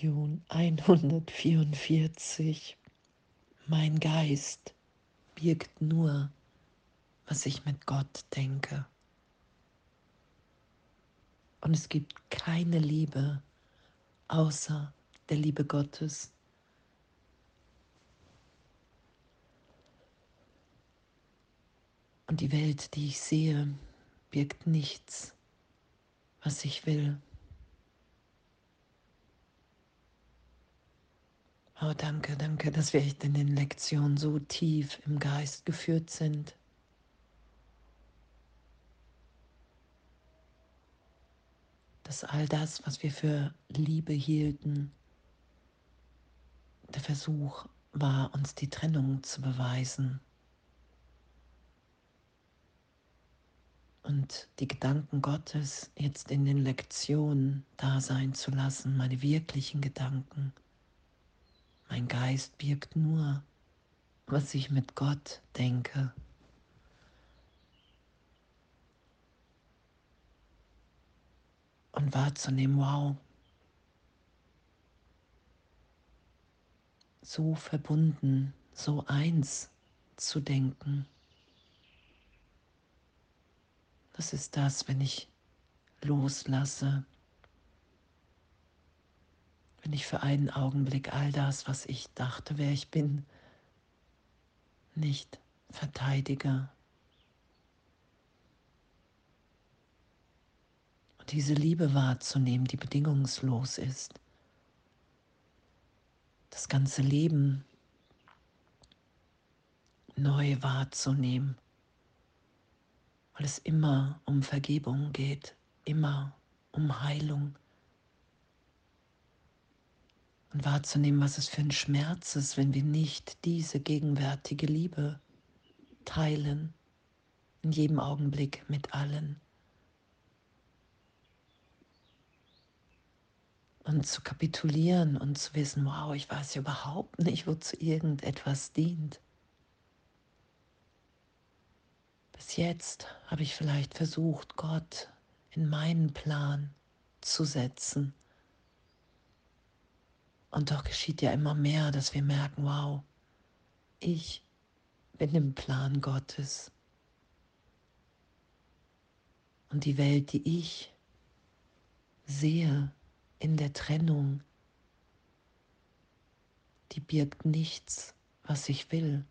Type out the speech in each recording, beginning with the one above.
Lektion 144. Mein Geist birgt nur, was ich mit Gott denke. Und es gibt keine Liebe außer der Liebe Gottes. Und die Welt, die ich sehe, birgt nichts, was ich will. Oh, danke, danke, dass wir echt in den Lektionen so tief im Geist geführt sind. Dass all das, was wir für Liebe hielten, der Versuch war, uns die Trennung zu beweisen. Und die Gedanken Gottes jetzt in den Lektionen da sein zu lassen, meine wirklichen Gedanken mein Geist birgt nur, was ich mit Gott denke. Und wahrzunehmen, wow, so verbunden, so eins zu denken. Das ist das, wenn ich loslasse, wenn ich für einen Augenblick all das, was ich dachte, wer ich bin, nicht verteidige. Und diese Liebe wahrzunehmen, die bedingungslos ist. Das ganze Leben neu wahrzunehmen, weil es immer um Vergebung geht, immer um Heilung und wahrzunehmen, was es für ein Schmerz ist, wenn wir nicht diese gegenwärtige Liebe teilen, in jedem Augenblick mit allen. Und zu kapitulieren und zu wissen, wow, ich weiß ja überhaupt nicht, wozu irgendetwas dient. Bis jetzt habe ich vielleicht versucht, Gott in meinen Plan zu setzen und doch geschieht ja immer mehr, dass wir merken, wow, ich bin im Plan Gottes. Und die Welt, die ich sehe in der Trennung, die birgt nichts, was ich will.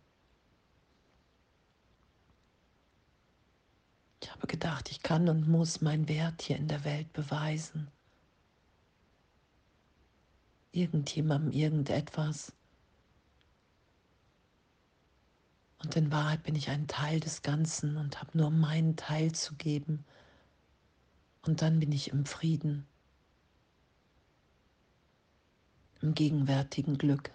Ich habe gedacht, ich kann und muss meinen Wert hier in der Welt beweisen irgendjemandem irgendetwas. Und in Wahrheit bin ich ein Teil des Ganzen und habe nur meinen Teil zu geben. Und dann bin ich im Frieden, im gegenwärtigen Glück.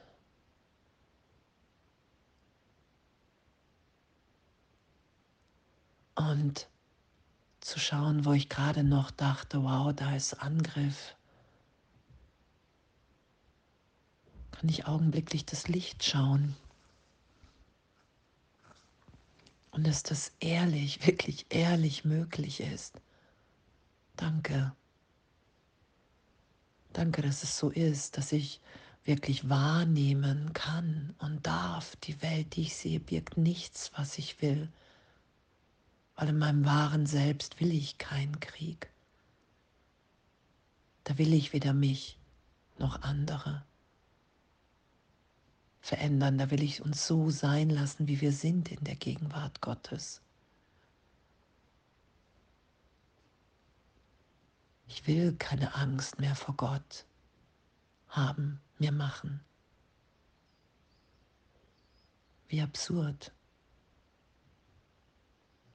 Und zu schauen, wo ich gerade noch dachte, wow, da ist Angriff, kann ich augenblicklich das Licht schauen. Und dass das ehrlich, wirklich ehrlich möglich ist. Danke. Danke, dass es so ist, dass ich wirklich wahrnehmen kann und darf. Die Welt, die ich sehe, birgt nichts, was ich will. Weil in meinem wahren Selbst will ich keinen Krieg. Da will ich weder mich noch andere verändern. Da will ich uns so sein lassen, wie wir sind in der Gegenwart Gottes. Ich will keine Angst mehr vor Gott haben, mir machen. Wie absurd.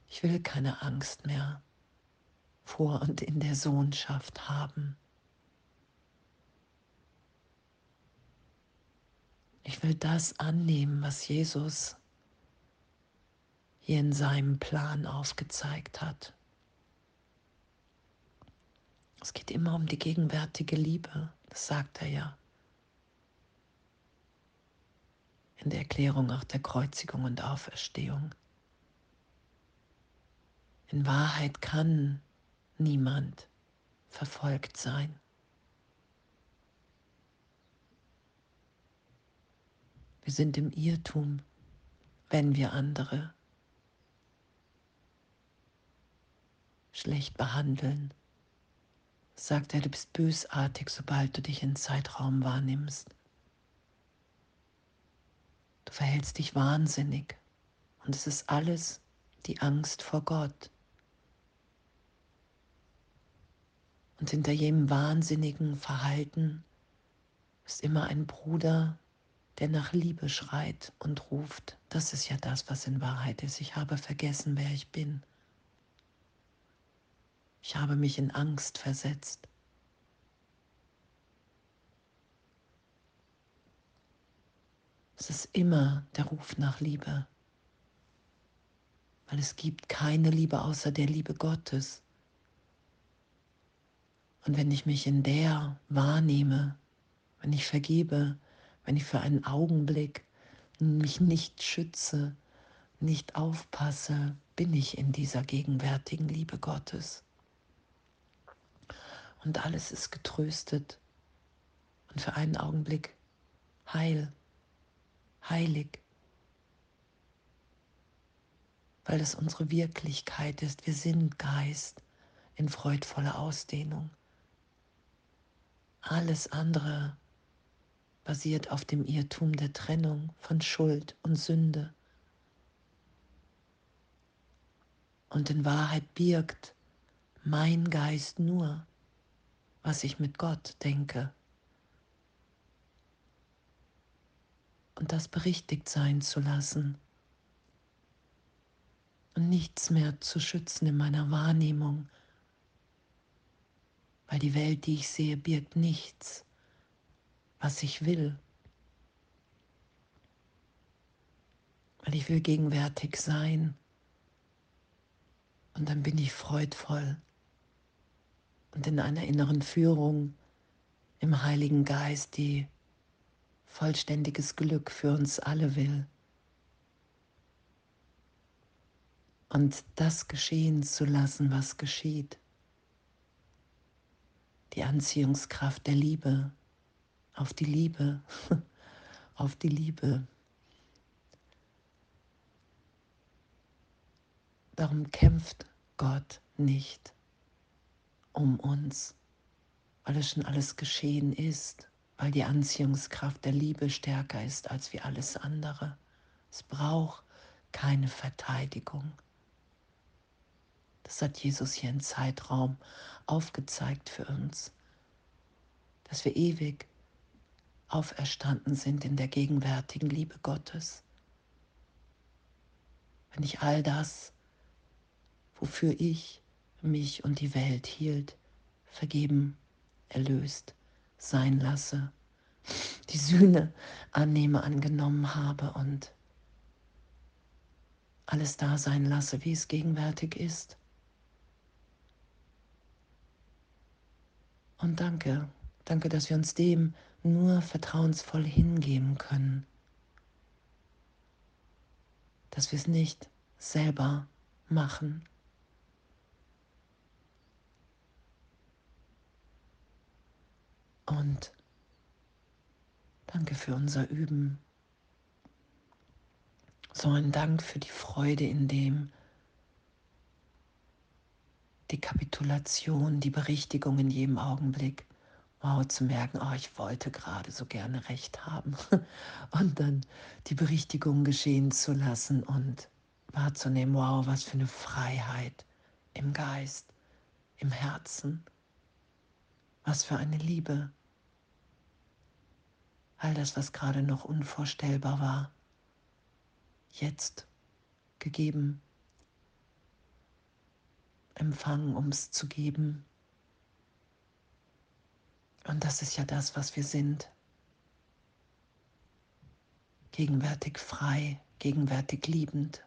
Ich will keine Angst mehr vor und in der Sohnschaft haben. Will das annehmen, was Jesus hier in seinem Plan aufgezeigt hat. Es geht immer um die gegenwärtige Liebe, das sagt er ja. In der Erklärung auch der Kreuzigung und Auferstehung. In Wahrheit kann niemand verfolgt sein. Wir sind im Irrtum, wenn wir andere schlecht behandeln. Sagt er, du bist bösartig, sobald du dich in Zeitraum wahrnimmst. Du verhältst dich wahnsinnig und es ist alles die Angst vor Gott. Und hinter jedem wahnsinnigen Verhalten ist immer ein Bruder, der nach Liebe schreit und ruft. Das ist ja das, was in Wahrheit ist. Ich habe vergessen, wer ich bin. Ich habe mich in Angst versetzt. Es ist immer der Ruf nach Liebe, weil es gibt keine Liebe außer der Liebe Gottes. Und wenn ich mich in der wahrnehme, wenn ich vergebe, wenn ich für einen Augenblick mich nicht schütze, nicht aufpasse, bin ich in dieser gegenwärtigen Liebe Gottes und alles ist getröstet und für einen Augenblick heil, heilig, weil es unsere Wirklichkeit ist. Wir sind Geist in freudvoller Ausdehnung. Alles andere basiert auf dem Irrtum der Trennung von Schuld und Sünde. Und in Wahrheit birgt mein Geist nur was ich mit Gott denke. Und das berichtigt sein zu lassen und nichts mehr zu schützen in meiner Wahrnehmung, weil die Welt, die ich sehe, birgt nichts, was ich will. Weil ich will gegenwärtig sein und dann bin ich freudvoll und in einer inneren Führung im Heiligen Geist, die vollständiges Glück für uns alle will. Und das geschehen zu lassen, was geschieht. Die Anziehungskraft der Liebe auf die Liebe, auf die Liebe. Darum kämpft Gott nicht um uns, weil es schon alles geschehen ist, weil die Anziehungskraft der Liebe stärker ist als wie alles andere. Es braucht keine Verteidigung. Das hat Jesus hier im Zeitraum aufgezeigt für uns, dass wir ewig auferstanden sind in der gegenwärtigen Liebe Gottes. Wenn ich all das, wofür ich mich und die Welt hielt, vergeben, erlöst sein lasse, die Sühne annehme, angenommen habe und alles da sein lasse, wie es gegenwärtig ist. Und danke, danke, dass wir uns dem nur vertrauensvoll hingeben können, dass wir es nicht selber machen, Und danke für unser Üben. So ein Dank für die Freude in dem, die Kapitulation, die Berichtigung in jedem Augenblick. Wow, zu merken, oh, ich wollte gerade so gerne recht haben. Und dann die Berichtigung geschehen zu lassen und wahrzunehmen, wow, was für eine Freiheit im Geist, im Herzen, was für eine Liebe all das, was gerade noch unvorstellbar war, jetzt gegeben, empfangen, um es zu geben. Und das ist ja das, was wir sind. Gegenwärtig frei, gegenwärtig liebend.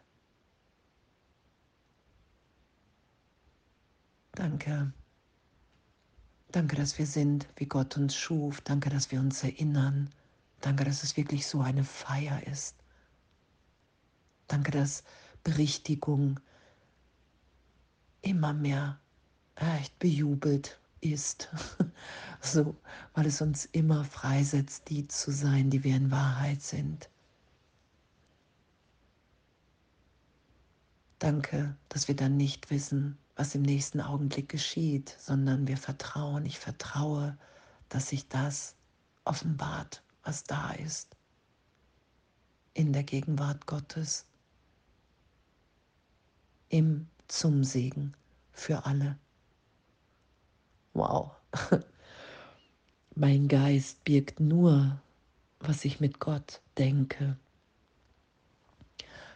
Danke. Danke, dass wir sind, wie Gott uns schuf. Danke, dass wir uns erinnern Danke, dass es wirklich so eine Feier ist. Danke, dass Berichtigung immer mehr echt bejubelt ist. So, weil es uns immer freisetzt, die zu sein, die wir in Wahrheit sind. Danke, dass wir dann nicht wissen, was im nächsten Augenblick geschieht, sondern wir vertrauen, ich vertraue, dass sich das offenbart, was da ist, in der Gegenwart Gottes, im Zum Segen für alle. Wow. Mein Geist birgt nur, was ich mit Gott denke.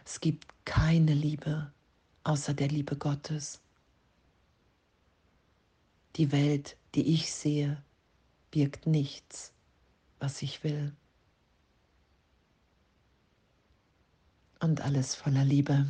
Es gibt keine Liebe außer der Liebe Gottes. Die Welt, die ich sehe, birgt nichts, was ich will. Und alles voller Liebe.